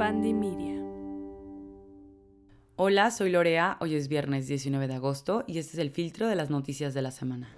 Pandimedia. Hola, soy Lorea. Hoy es viernes 19 de agosto y este es el filtro de las noticias de la semana.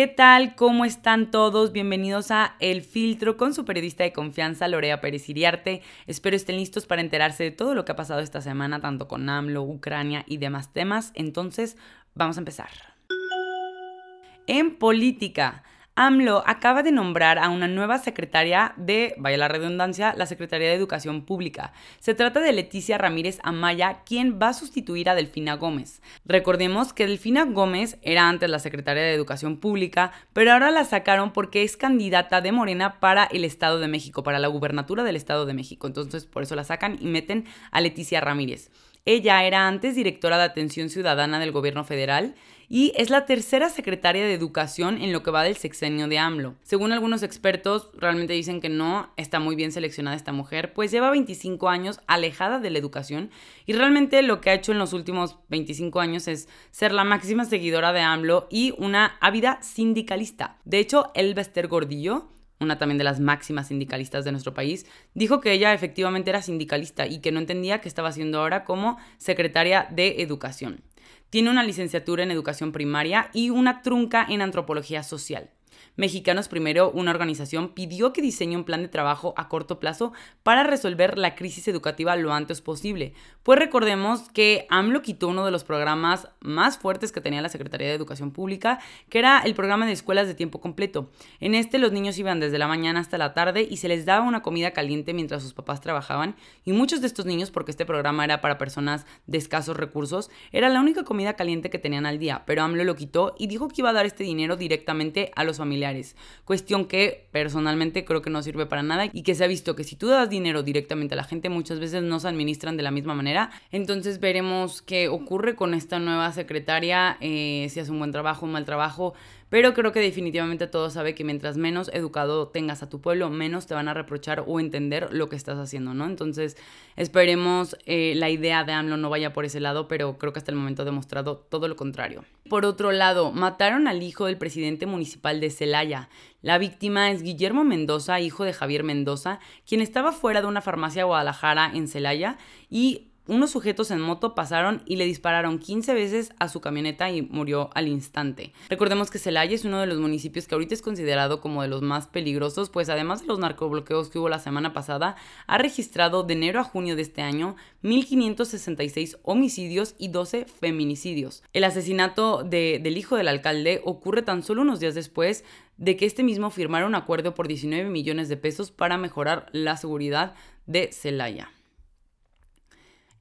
¿Qué tal? ¿Cómo están todos? Bienvenidos a El Filtro con su periodista de confianza, Lorea Pérez Iriarte. Espero estén listos para enterarse de todo lo que ha pasado esta semana, tanto con AMLO, Ucrania y demás temas. Entonces, vamos a empezar. En política, AMLO acaba de nombrar a una nueva secretaria de, vaya la redundancia, la Secretaría de Educación Pública. Se trata de Leticia Ramírez Amaya, quien va a sustituir a Delfina Gómez. Recordemos que Delfina Gómez era antes la Secretaria de Educación Pública, pero ahora la sacaron porque es candidata de Morena para el Estado de México, para la gubernatura del Estado de México. Entonces por eso la sacan y meten a Leticia Ramírez. Ella era antes directora de Atención Ciudadana del Gobierno Federal y es la tercera secretaria de Educación en lo que va del sexenio de AMLO. Según algunos expertos, realmente dicen que no está muy bien seleccionada esta mujer, pues lleva 25 años alejada de la educación y realmente lo que ha hecho en los últimos 25 años es ser la máxima seguidora de AMLO y una ávida sindicalista. De hecho, Elba Esther Gordillo, una también de las máximas sindicalistas de nuestro país, dijo que ella efectivamente era sindicalista y que no entendía qué estaba haciendo ahora como secretaria de Educación. Tiene una licenciatura en educación primaria y una trunca en antropología social. Mexicanos Primero, una organización, pidió que diseñe un plan de trabajo a corto plazo para resolver la crisis educativa lo antes posible. Pues recordemos que AMLO quitó uno de los programas más fuertes que tenía la Secretaría de Educación Pública, que era el programa de escuelas de tiempo completo. En este los niños iban desde la mañana hasta la tarde y se les daba una comida caliente mientras sus papás trabajaban y muchos de estos niños, porque este programa era para personas de escasos recursos, era la única comida caliente que tenían al día, pero AMLO lo quitó y dijo que iba a dar este dinero directamente a los familiares Cuestión que personalmente creo que no sirve para nada y que se ha visto que si tú das dinero directamente a la gente muchas veces no se administran de la misma manera. Entonces veremos qué ocurre con esta nueva secretaria, eh, si hace un buen trabajo, un mal trabajo. Pero creo que definitivamente todo sabe que mientras menos educado tengas a tu pueblo, menos te van a reprochar o entender lo que estás haciendo, ¿no? Entonces, esperemos eh, la idea de AMLO no vaya por ese lado, pero creo que hasta el momento ha demostrado todo lo contrario. Por otro lado, mataron al hijo del presidente municipal de Celaya. La víctima es Guillermo Mendoza, hijo de Javier Mendoza, quien estaba fuera de una farmacia Guadalajara en Celaya y unos sujetos en moto pasaron y le dispararon 15 veces a su camioneta y murió al instante. Recordemos que Celaya es uno de los municipios que ahorita es considerado como de los más peligrosos, pues además de los narcobloqueos que hubo la semana pasada, ha registrado de enero a junio de este año 1.566 homicidios y 12 feminicidios. El asesinato del hijo del alcalde ocurre tan solo unos días después de que este mismo firmara un acuerdo por 19 millones de pesos para mejorar la seguridad de Celaya.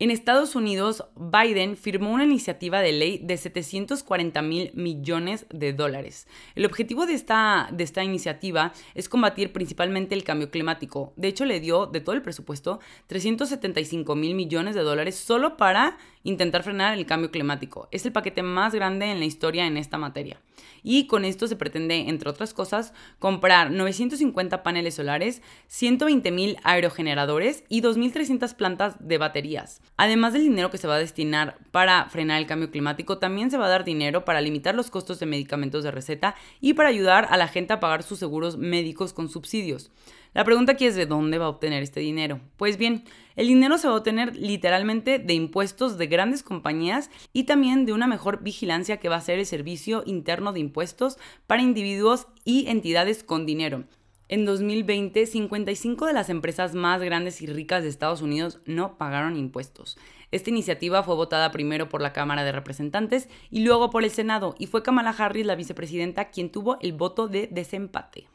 En Estados Unidos, Biden firmó una iniciativa de ley de 740 mil millones de dólares. El objetivo de esta, de esta iniciativa es combatir principalmente el cambio climático. De hecho, le dio de todo el presupuesto 375 mil millones de dólares solo para intentar frenar el cambio climático. Es el paquete más grande en la historia en esta materia. Y con esto se pretende, entre otras cosas, comprar 950 paneles solares, 120 mil aerogeneradores y 2.300 plantas de baterías. Además del dinero que se va a destinar para frenar el cambio climático, también se va a dar dinero para limitar los costos de medicamentos de receta y para ayudar a la gente a pagar sus seguros médicos con subsidios. La pregunta aquí es de dónde va a obtener este dinero. Pues bien, el dinero se va a obtener literalmente de impuestos de grandes compañías y también de una mejor vigilancia que va a ser el servicio interno de impuestos para individuos y entidades con dinero. En 2020, 55 de las empresas más grandes y ricas de Estados Unidos no pagaron impuestos. Esta iniciativa fue votada primero por la Cámara de Representantes y luego por el Senado, y fue Kamala Harris, la vicepresidenta, quien tuvo el voto de desempate.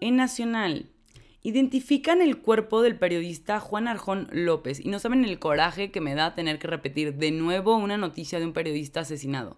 En Nacional, identifican el cuerpo del periodista Juan Arjón López y no saben el coraje que me da tener que repetir de nuevo una noticia de un periodista asesinado.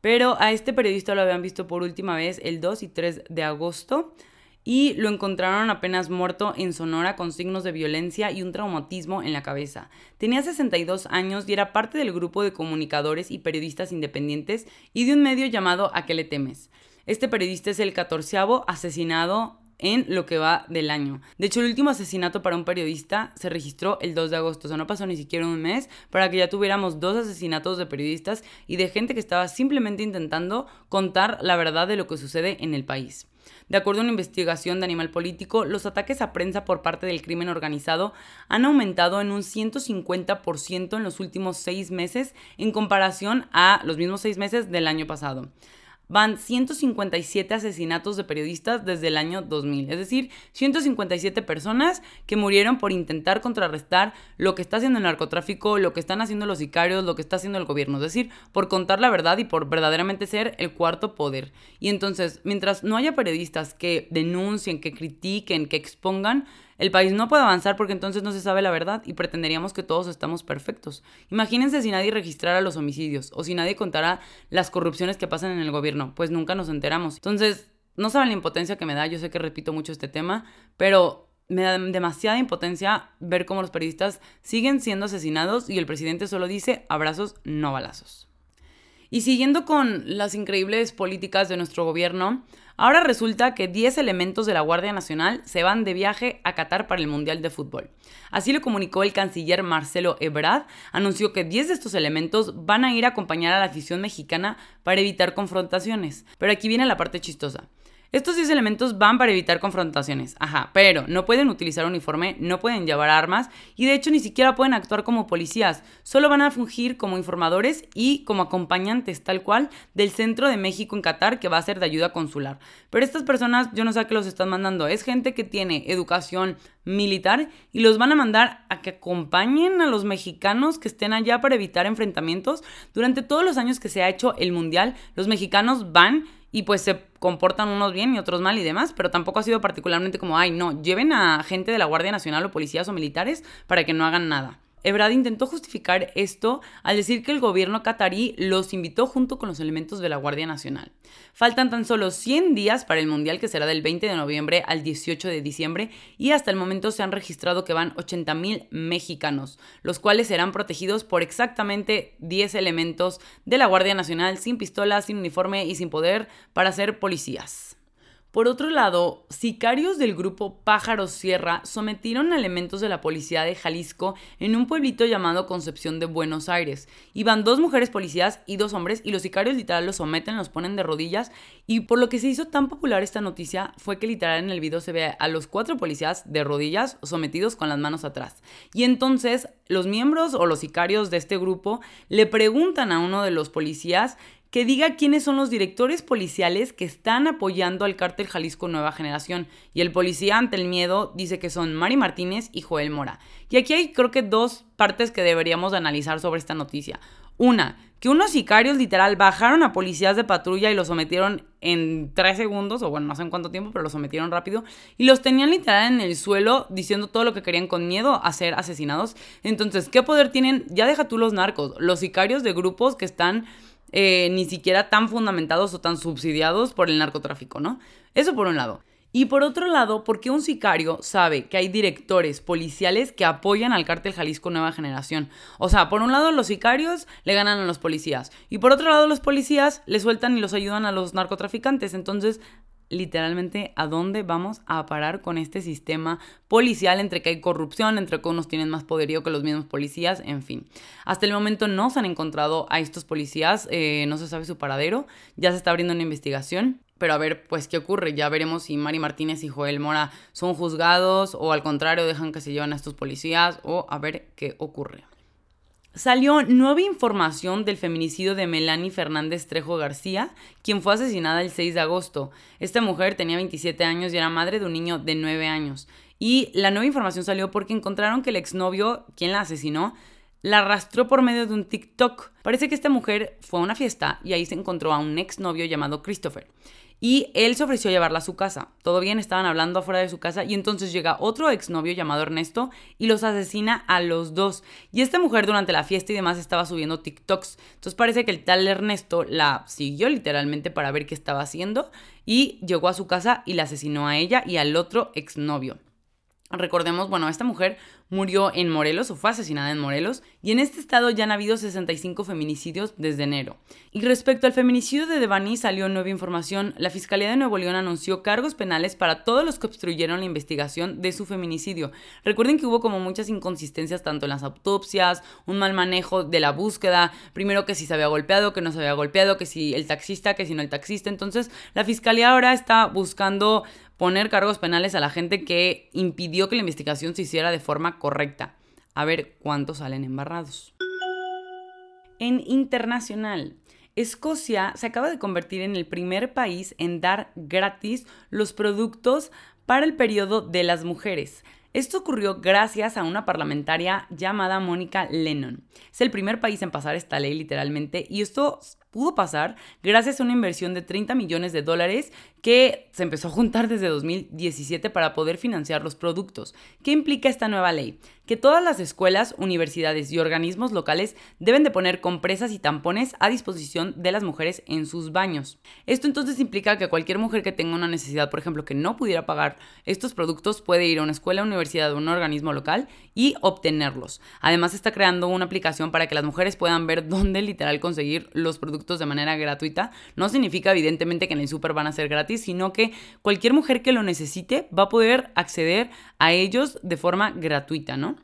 Pero a este periodista lo habían visto por última vez el 2 y 3 de agosto y lo encontraron apenas muerto en Sonora con signos de violencia y un traumatismo en la cabeza. Tenía 62 años y era parte del grupo de comunicadores y periodistas independientes y de un medio llamado A qué le temes. Este periodista es el catorceavo asesinado en lo que va del año. De hecho, el último asesinato para un periodista se registró el 2 de agosto, o sea, no pasó ni siquiera un mes para que ya tuviéramos dos asesinatos de periodistas y de gente que estaba simplemente intentando contar la verdad de lo que sucede en el país. De acuerdo a una investigación de Animal Político, los ataques a prensa por parte del crimen organizado han aumentado en un 150% en los últimos seis meses en comparación a los mismos seis meses del año pasado van 157 asesinatos de periodistas desde el año 2000. Es decir, 157 personas que murieron por intentar contrarrestar lo que está haciendo el narcotráfico, lo que están haciendo los sicarios, lo que está haciendo el gobierno. Es decir, por contar la verdad y por verdaderamente ser el cuarto poder. Y entonces, mientras no haya periodistas que denuncien, que critiquen, que expongan, el país no puede avanzar porque entonces no se sabe la verdad y pretenderíamos que todos estamos perfectos. Imagínense si nadie registrara los homicidios o si nadie contara las corrupciones que pasan en el gobierno, pues nunca nos enteramos. Entonces, no saben la impotencia que me da, yo sé que repito mucho este tema, pero me da demasiada impotencia ver cómo los periodistas siguen siendo asesinados y el presidente solo dice abrazos, no balazos. Y siguiendo con las increíbles políticas de nuestro gobierno, ahora resulta que 10 elementos de la Guardia Nacional se van de viaje a Qatar para el Mundial de Fútbol. Así lo comunicó el canciller Marcelo Ebrard, anunció que 10 de estos elementos van a ir a acompañar a la afición mexicana para evitar confrontaciones. Pero aquí viene la parte chistosa. Estos 10 elementos van para evitar confrontaciones, ajá, pero no pueden utilizar uniforme, no pueden llevar armas y de hecho ni siquiera pueden actuar como policías, solo van a fungir como informadores y como acompañantes tal cual del Centro de México en Qatar que va a ser de ayuda consular. Pero estas personas yo no sé a qué los están mandando, es gente que tiene educación militar y los van a mandar a que acompañen a los mexicanos que estén allá para evitar enfrentamientos. Durante todos los años que se ha hecho el Mundial, los mexicanos van y pues se comportan unos bien y otros mal y demás, pero tampoco ha sido particularmente como, ay, no, lleven a gente de la Guardia Nacional o policías o militares para que no hagan nada. Ebrard intentó justificar esto al decir que el gobierno catarí los invitó junto con los elementos de la Guardia Nacional. Faltan tan solo 100 días para el Mundial que será del 20 de noviembre al 18 de diciembre y hasta el momento se han registrado que van 80.000 mexicanos, los cuales serán protegidos por exactamente 10 elementos de la Guardia Nacional sin pistolas, sin uniforme y sin poder para ser policías. Por otro lado, sicarios del grupo Pájaro Sierra sometieron a elementos de la policía de Jalisco en un pueblito llamado Concepción de Buenos Aires. Iban dos mujeres policías y dos hombres y los sicarios literal los someten, los ponen de rodillas y por lo que se hizo tan popular esta noticia fue que literal en el video se ve a los cuatro policías de rodillas sometidos con las manos atrás. Y entonces los miembros o los sicarios de este grupo le preguntan a uno de los policías que diga quiénes son los directores policiales que están apoyando al cártel Jalisco Nueva Generación. Y el policía ante el miedo dice que son Mari Martínez y Joel Mora. Y aquí hay creo que dos partes que deberíamos analizar sobre esta noticia. Una, que unos sicarios literal bajaron a policías de patrulla y los sometieron en tres segundos, o bueno, no sé en cuánto tiempo, pero los sometieron rápido, y los tenían literal en el suelo diciendo todo lo que querían con miedo a ser asesinados. Entonces, ¿qué poder tienen? Ya deja tú los narcos, los sicarios de grupos que están eh, ni siquiera tan fundamentados o tan subsidiados por el narcotráfico, ¿no? Eso por un lado. Y por otro lado, porque un sicario sabe que hay directores policiales que apoyan al cártel Jalisco Nueva Generación. O sea, por un lado los sicarios le ganan a los policías y por otro lado los policías le sueltan y los ayudan a los narcotraficantes. Entonces, literalmente a dónde vamos a parar con este sistema policial entre que hay corrupción, entre que unos tienen más poderío que los mismos policías, en fin. Hasta el momento no se han encontrado a estos policías, eh, no se sabe su paradero, ya se está abriendo una investigación. Pero a ver, pues, ¿qué ocurre? Ya veremos si Mari Martínez y Joel Mora son juzgados o al contrario dejan que se lleven a estos policías o a ver qué ocurre. Salió nueva información del feminicidio de Melanie Fernández Trejo García, quien fue asesinada el 6 de agosto. Esta mujer tenía 27 años y era madre de un niño de 9 años. Y la nueva información salió porque encontraron que el exnovio, quien la asesinó, la arrastró por medio de un TikTok. Parece que esta mujer fue a una fiesta y ahí se encontró a un exnovio llamado Christopher y él se ofreció a llevarla a su casa. Todo bien, estaban hablando afuera de su casa y entonces llega otro exnovio llamado Ernesto y los asesina a los dos. Y esta mujer durante la fiesta y demás estaba subiendo TikToks. Entonces parece que el tal Ernesto la siguió literalmente para ver qué estaba haciendo y llegó a su casa y la asesinó a ella y al otro exnovio. Recordemos, bueno, esta mujer murió en Morelos o fue asesinada en Morelos y en este estado ya han habido 65 feminicidios desde enero. Y respecto al feminicidio de Devani salió nueva información. La Fiscalía de Nuevo León anunció cargos penales para todos los que obstruyeron la investigación de su feminicidio. Recuerden que hubo como muchas inconsistencias tanto en las autopsias, un mal manejo de la búsqueda, primero que si se había golpeado, que no se había golpeado, que si el taxista, que si no el taxista. Entonces la Fiscalía ahora está buscando poner cargos penales a la gente que impidió que la investigación se hiciera de forma correcta. A ver cuántos salen embarrados. En internacional, Escocia se acaba de convertir en el primer país en dar gratis los productos para el periodo de las mujeres. Esto ocurrió gracias a una parlamentaria llamada Mónica Lennon. Es el primer país en pasar esta ley literalmente y esto pudo pasar gracias a una inversión de 30 millones de dólares que se empezó a juntar desde 2017 para poder financiar los productos. ¿Qué implica esta nueva ley? Que todas las escuelas, universidades y organismos locales deben de poner compresas y tampones a disposición de las mujeres en sus baños. Esto entonces implica que cualquier mujer que tenga una necesidad, por ejemplo, que no pudiera pagar estos productos, puede ir a una escuela, universidad o un organismo local y obtenerlos. Además está creando una aplicación para que las mujeres puedan ver dónde literal conseguir los productos de manera gratuita. No significa evidentemente que en el súper van a ser gratis sino que cualquier mujer que lo necesite va a poder acceder a ellos de forma gratuita, ¿no?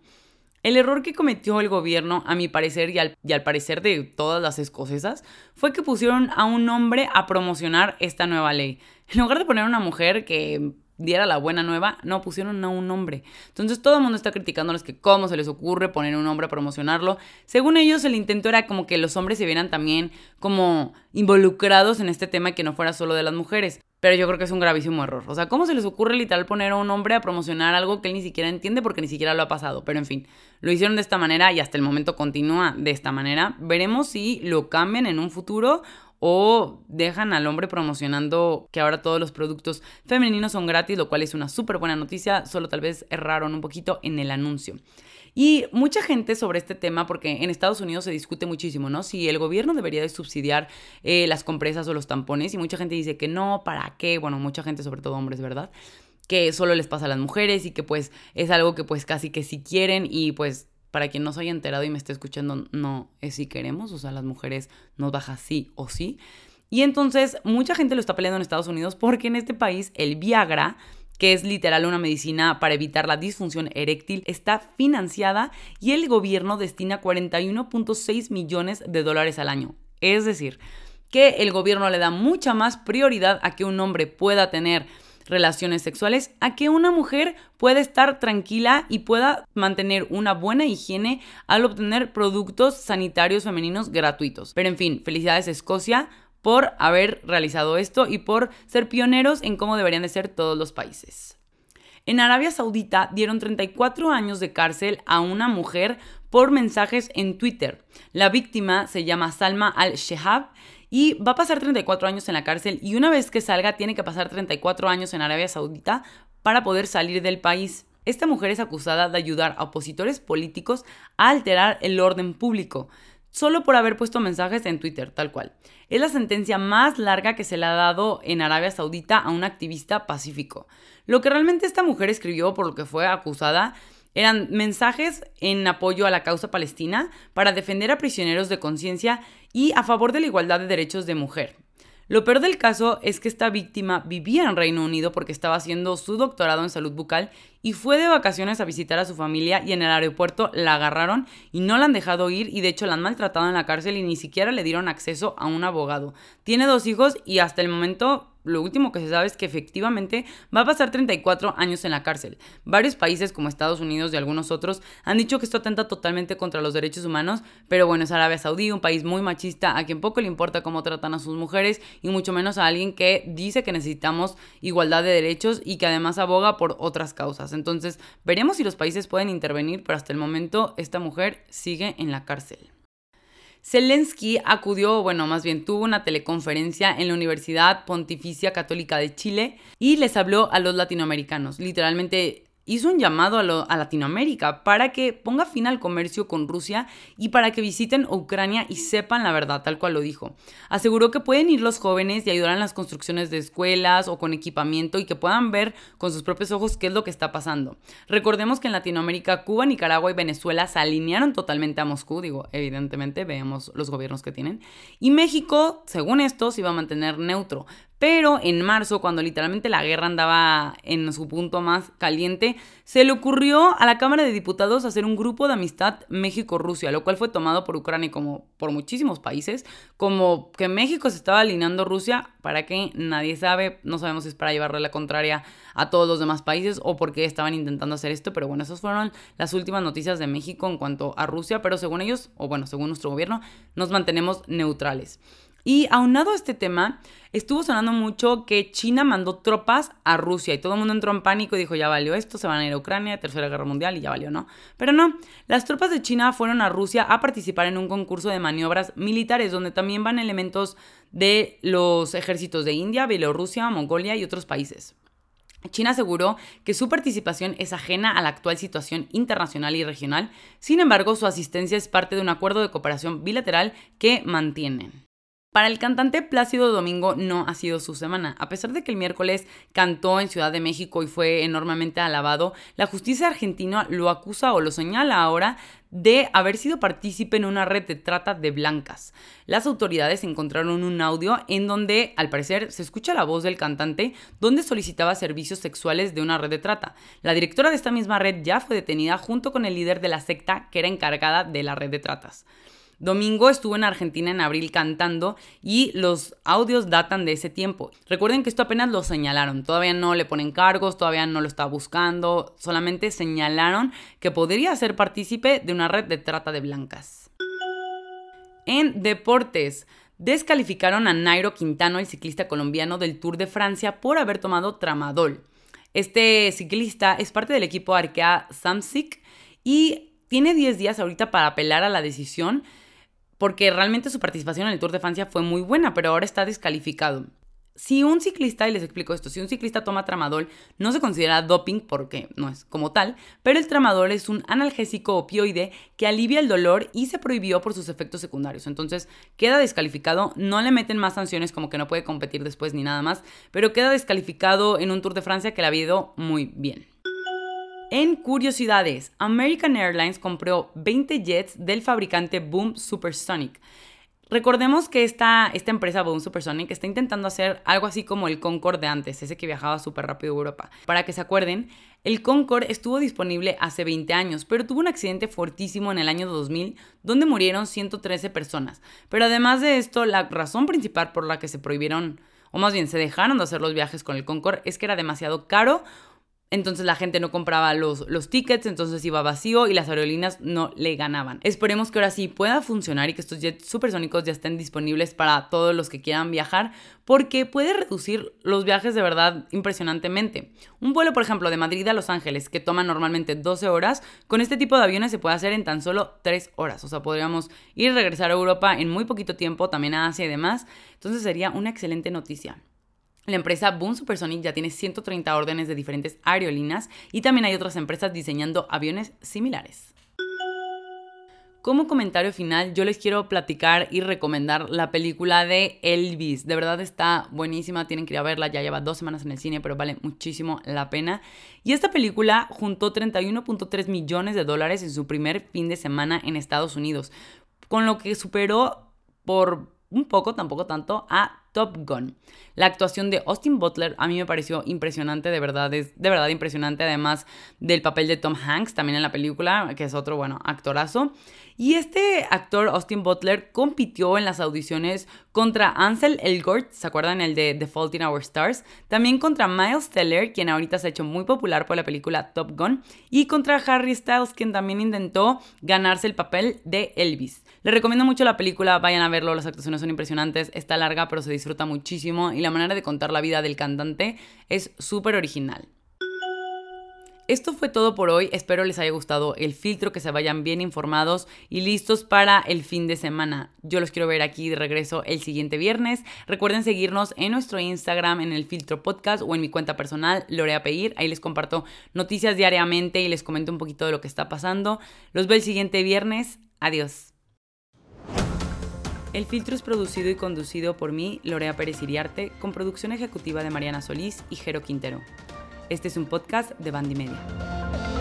El error que cometió el gobierno, a mi parecer y al, parecer de todas las escocesas, fue que pusieron a un hombre a promocionar esta nueva ley. En lugar de poner a una mujer que diera la buena nueva, no pusieron a un hombre. Entonces todo el mundo está criticándoles que cómo se les ocurre poner un hombre a promocionarlo. Según ellos, el intento era como que los hombres se vieran también como involucrados en este tema y que no fuera solo de las mujeres. Pero yo creo que es un gravísimo error. O sea, ¿cómo se les ocurre literal poner a un hombre a promocionar algo que él ni siquiera entiende porque ni siquiera lo ha pasado? Pero en fin, lo hicieron de esta manera y hasta el momento continúa de esta manera. Veremos si lo cambian en un futuro o dejan al hombre promocionando que ahora todos los productos femeninos son gratis, lo cual es una súper buena noticia, solo tal vez erraron un poquito en el anuncio. Y mucha gente sobre este tema, porque en Estados Unidos se discute muchísimo, ¿no? Si el gobierno debería de subsidiar eh, las compresas o los tampones, y mucha gente dice que no, ¿para qué? Bueno, mucha gente, sobre todo hombres, ¿verdad? Que solo les pasa a las mujeres y que pues es algo que pues casi que si quieren y pues para quien no se haya enterado y me esté escuchando, no es si queremos, o sea, las mujeres nos baja sí o sí. Y entonces mucha gente lo está peleando en Estados Unidos porque en este país el Viagra, que es literal una medicina para evitar la disfunción eréctil, está financiada y el gobierno destina 41.6 millones de dólares al año. Es decir, que el gobierno le da mucha más prioridad a que un hombre pueda tener relaciones sexuales a que una mujer pueda estar tranquila y pueda mantener una buena higiene al obtener productos sanitarios femeninos gratuitos. Pero en fin, felicidades Escocia por haber realizado esto y por ser pioneros en cómo deberían de ser todos los países. En Arabia Saudita dieron 34 años de cárcel a una mujer por mensajes en Twitter. La víctima se llama Salma al-Shehab y va a pasar 34 años en la cárcel y una vez que salga tiene que pasar 34 años en Arabia Saudita para poder salir del país. Esta mujer es acusada de ayudar a opositores políticos a alterar el orden público, solo por haber puesto mensajes en Twitter, tal cual. Es la sentencia más larga que se le ha dado en Arabia Saudita a un activista pacífico. Lo que realmente esta mujer escribió por lo que fue acusada eran mensajes en apoyo a la causa palestina para defender a prisioneros de conciencia y a favor de la igualdad de derechos de mujer. Lo peor del caso es que esta víctima vivía en Reino Unido porque estaba haciendo su doctorado en salud bucal y fue de vacaciones a visitar a su familia y en el aeropuerto la agarraron y no la han dejado ir y de hecho la han maltratado en la cárcel y ni siquiera le dieron acceso a un abogado. Tiene dos hijos y hasta el momento lo último que se sabe es que efectivamente va a pasar 34 años en la cárcel. Varios países como Estados Unidos y algunos otros han dicho que esto atenta totalmente contra los derechos humanos, pero bueno, es Arabia Saudí, un país muy machista, a quien poco le importa cómo tratan a sus mujeres y mucho menos a alguien que dice que necesitamos igualdad de derechos y que además aboga por otras causas. Entonces, veremos si los países pueden intervenir, pero hasta el momento esta mujer sigue en la cárcel. Zelensky acudió, bueno, más bien tuvo una teleconferencia en la Universidad Pontificia Católica de Chile y les habló a los latinoamericanos. Literalmente hizo un llamado a, Latinoamérica para que ponga fin al comercio con Rusia y para que visiten Ucrania y sepan la verdad, tal cual lo dijo. Aseguró que pueden ir los jóvenes y ayudar en las construcciones de escuelas o con equipamiento y que puedan ver con sus propios ojos qué es lo que está pasando. Recordemos que en Latinoamérica, Cuba, Nicaragua y Venezuela se alinearon totalmente a Moscú, digo, evidentemente, veamos los gobiernos que tienen. Y México, según esto, se iba a mantener neutro. Pero en marzo, cuando literalmente la guerra andaba en su punto más caliente, se le ocurrió a la Cámara de Diputados hacer un grupo de amistad México-Rusia, lo cual fue tomado por Ucrania y como por muchísimos países, como que México se estaba alineando Rusia, para que nadie sabe, no sabemos si es para llevarle la contraria a todos los demás países o por qué estaban intentando hacer esto, pero bueno, esas fueron las últimas noticias de México en cuanto a Rusia, pero según ellos, o bueno, según nuestro gobierno, nos mantenemos neutrales. Y aunado a este tema, estuvo sonando mucho que China mandó tropas a Rusia y todo el mundo entró en pánico y dijo, ya valió esto, se van a ir a Ucrania, Tercera Guerra Mundial y ya valió, ¿no? Pero no, las tropas de China fueron a Rusia a participar en un concurso de maniobras militares donde también van elementos de los ejércitos de India, Bielorrusia, Mongolia y otros países. China aseguró que su participación es ajena a la actual situación internacional y regional, sin embargo su asistencia es parte de un acuerdo de cooperación bilateral que mantienen. Para el cantante Plácido Domingo no ha sido su semana. A pesar de que el miércoles cantó en Ciudad de México y fue enormemente alabado, la justicia argentina lo acusa o lo señala ahora de haber sido partícipe en una red de trata de blancas. Las autoridades encontraron un audio en donde, al parecer, se escucha la voz del cantante donde solicitaba servicios sexuales de una red de trata. La directora de esta misma red ya fue detenida junto con el líder de la secta que era encargada de la red de tratas. Domingo estuvo en Argentina en abril cantando y los audios datan de ese tiempo. Recuerden que esto apenas lo señalaron, todavía no le ponen cargos, todavía no lo está buscando, solamente señalaron que podría ser partícipe de una red de trata de blancas. En deportes, descalificaron a Nairo Quintano, el ciclista colombiano del Tour de Francia, por haber tomado tramadol. Este ciclista es parte del equipo Arkea Samsic y tiene 10 días ahorita para apelar a la decisión porque realmente su participación en el Tour de Francia fue muy buena, pero ahora está descalificado. Si un ciclista, y les explico esto, si un ciclista toma tramadol, no se considera doping porque no es como tal, pero el tramadol es un analgésico opioide que alivia el dolor y se prohibió por sus efectos secundarios. Entonces queda descalificado, no le meten más sanciones como que no puede competir después ni nada más, pero queda descalificado en un Tour de Francia que le ha ido muy bien. En curiosidades, American Airlines compró 20 jets del fabricante Boom Supersonic. Recordemos que esta, esta empresa Boom Supersonic está intentando hacer algo así como el Concorde de antes, ese que viajaba súper rápido a Europa. Para que se acuerden, el Concorde estuvo disponible hace 20 años, pero tuvo un accidente fortísimo en el año 2000 donde murieron 113 personas. Pero además de esto, la razón principal por la que se prohibieron, o más bien se dejaron de hacer los viajes con el Concorde, es que era demasiado caro entonces la gente no compraba los, los tickets, entonces iba vacío y las aerolíneas no le ganaban. Esperemos que ahora sí pueda funcionar y que estos jets supersónicos ya estén disponibles para todos los que quieran viajar, porque puede reducir los viajes de verdad impresionantemente. Un vuelo, por ejemplo, de Madrid a Los Ángeles, que toma normalmente 12 horas, con este tipo de aviones se puede hacer en tan solo 3 horas. O sea, podríamos ir y regresar a Europa en muy poquito tiempo, también a Asia y demás. Entonces sería una excelente noticia. La empresa Boom Supersonic ya tiene 130 órdenes de diferentes aerolíneas y también hay otras empresas diseñando aviones similares. Como comentario final, yo les quiero platicar y recomendar la película de Elvis. De verdad está buenísima, tienen que ir a verla, ya lleva dos semanas en el cine, pero vale muchísimo la pena. Y esta película juntó 31.3 millones de dólares en su primer fin de semana en Estados Unidos, con lo que superó por un poco, tampoco tanto, a Top Gun. La actuación de Austin Butler a mí me pareció impresionante, de verdad, es de verdad impresionante, además del papel de Tom Hanks también en la película, que es otro, bueno, actorazo. Y este actor, Austin Butler, compitió en las audiciones contra Ansel Elgort, ¿se acuerdan? El de The Fault in Our Stars. También contra Miles Teller, quien ahorita se ha hecho muy popular por la película Top Gun. Y contra Harry Styles, quien también intentó ganarse el papel de Elvis. Les recomiendo mucho la película, vayan a verlo, las actuaciones son impresionantes, está larga pero se disfruta muchísimo y la manera de contar la vida del cantante es súper original. Esto fue todo por hoy, espero les haya gustado el filtro, que se vayan bien informados y listos para el fin de semana. Yo los quiero ver aquí de regreso el siguiente viernes. Recuerden seguirnos en nuestro Instagram, en el filtro podcast o en mi cuenta personal, Lorea Peir. Ahí les comparto noticias diariamente y les comento un poquito de lo que está pasando. Los veo el siguiente viernes. Adiós. El filtro es producido y conducido por mí, Lorea Pérez Iriarte, con producción ejecutiva de Mariana Solís y Jero Quintero. Este es un podcast de Bandy Media.